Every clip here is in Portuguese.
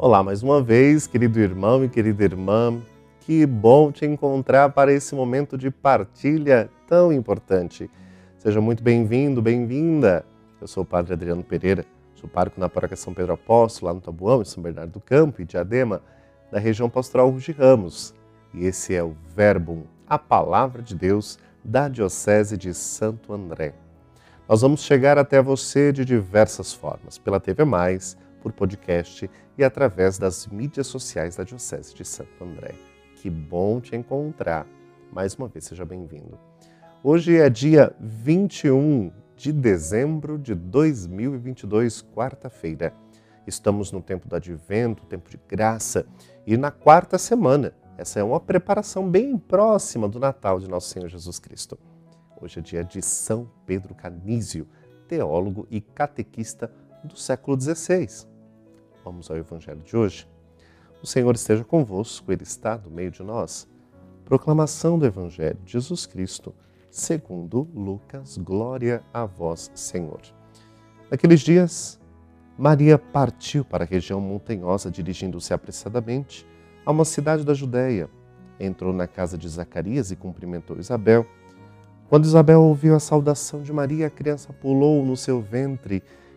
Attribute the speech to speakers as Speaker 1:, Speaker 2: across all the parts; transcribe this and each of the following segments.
Speaker 1: Olá mais uma vez, querido irmão e querida irmã. Que bom te encontrar para esse momento de partilha tão importante. Seja muito bem-vindo, bem-vinda. Eu sou o Padre Adriano Pereira, sou pároco na paróquia São Pedro Apóstolo, lá no Tabuão, em São Bernardo do Campo e Diadema, da região pastoral de Ramos. E esse é o Verbo, a Palavra de Deus da Diocese de Santo André. Nós vamos chegar até você de diversas formas, pela TV Mais, por podcast e através das mídias sociais da Diocese de Santo André. Que bom te encontrar. Mais uma vez, seja bem-vindo. Hoje é dia 21 de dezembro de 2022, quarta-feira. Estamos no tempo do advento, tempo de graça, e na quarta semana. Essa é uma preparação bem próxima do Natal de Nosso Senhor Jesus Cristo. Hoje é dia de São Pedro Canísio, teólogo e catequista do século XVI. Vamos ao Evangelho de hoje. O Senhor esteja convosco, Ele está no meio de nós. Proclamação do Evangelho de Jesus Cristo, segundo Lucas. Glória a vós, Senhor. Naqueles dias, Maria partiu para a região montanhosa, dirigindo-se apressadamente a uma cidade da Judéia. Entrou na casa de Zacarias e cumprimentou Isabel. Quando Isabel ouviu a saudação de Maria, a criança pulou no seu ventre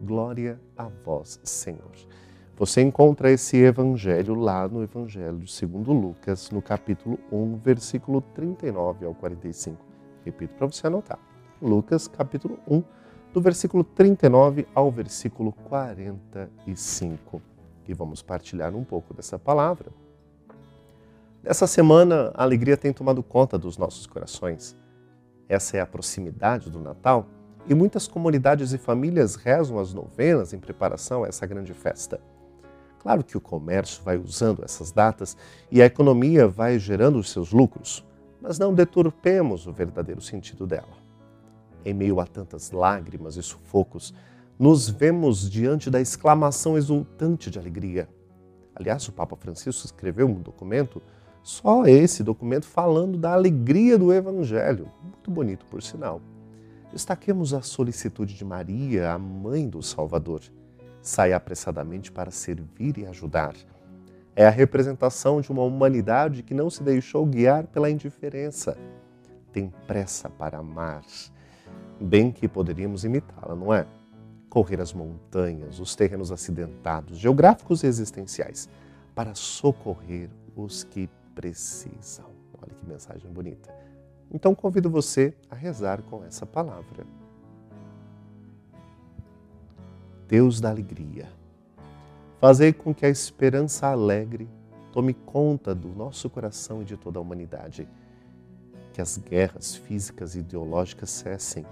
Speaker 1: Glória a vós, Senhor. Você encontra esse evangelho lá no Evangelho segundo Lucas, no capítulo 1, versículo 39 ao 45. Repito para você anotar. Lucas, capítulo 1, do versículo 39 ao versículo 45. E vamos partilhar um pouco dessa palavra. Nessa semana, a alegria tem tomado conta dos nossos corações. Essa é a proximidade do Natal e muitas comunidades e famílias rezam as novenas em preparação a essa grande festa. Claro que o comércio vai usando essas datas e a economia vai gerando os seus lucros, mas não deturpemos o verdadeiro sentido dela. Em meio a tantas lágrimas e sufocos, nos vemos diante da exclamação exultante de alegria. Aliás, o Papa Francisco escreveu um documento, só esse documento, falando da alegria do Evangelho. Muito bonito, por sinal. Destaquemos a solicitude de Maria, a mãe do Salvador. Sai apressadamente para servir e ajudar. É a representação de uma humanidade que não se deixou guiar pela indiferença. Tem pressa para amar. Bem que poderíamos imitá-la, não é? Correr as montanhas, os terrenos acidentados, geográficos e existenciais, para socorrer os que precisam. Olha que mensagem bonita. Então convido você a rezar com essa palavra. Deus da alegria, fazei com que a esperança alegre tome conta do nosso coração e de toda a humanidade. Que as guerras físicas e ideológicas cessem,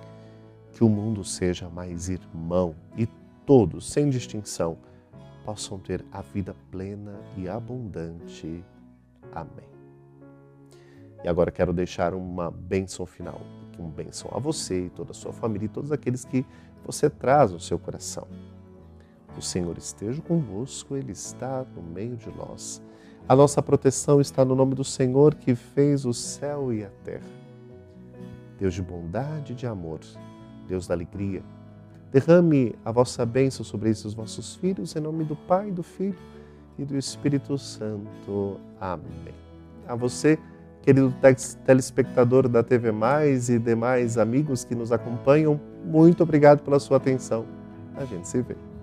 Speaker 1: que o mundo seja mais irmão e todos, sem distinção, possam ter a vida plena e abundante. Amém. E agora quero deixar uma bênção final, uma bênção a você e toda a sua família e todos aqueles que você traz no seu coração. O Senhor esteja convosco, Ele está no meio de nós. A nossa proteção está no nome do Senhor que fez o céu e a terra. Deus de bondade e de amor, Deus da alegria, derrame a vossa bênção sobre esses vossos filhos, em nome do Pai, do Filho e do Espírito Santo. Amém. A você, querido telespectador da TV Mais e demais amigos que nos acompanham, muito obrigado pela sua atenção. A gente se vê.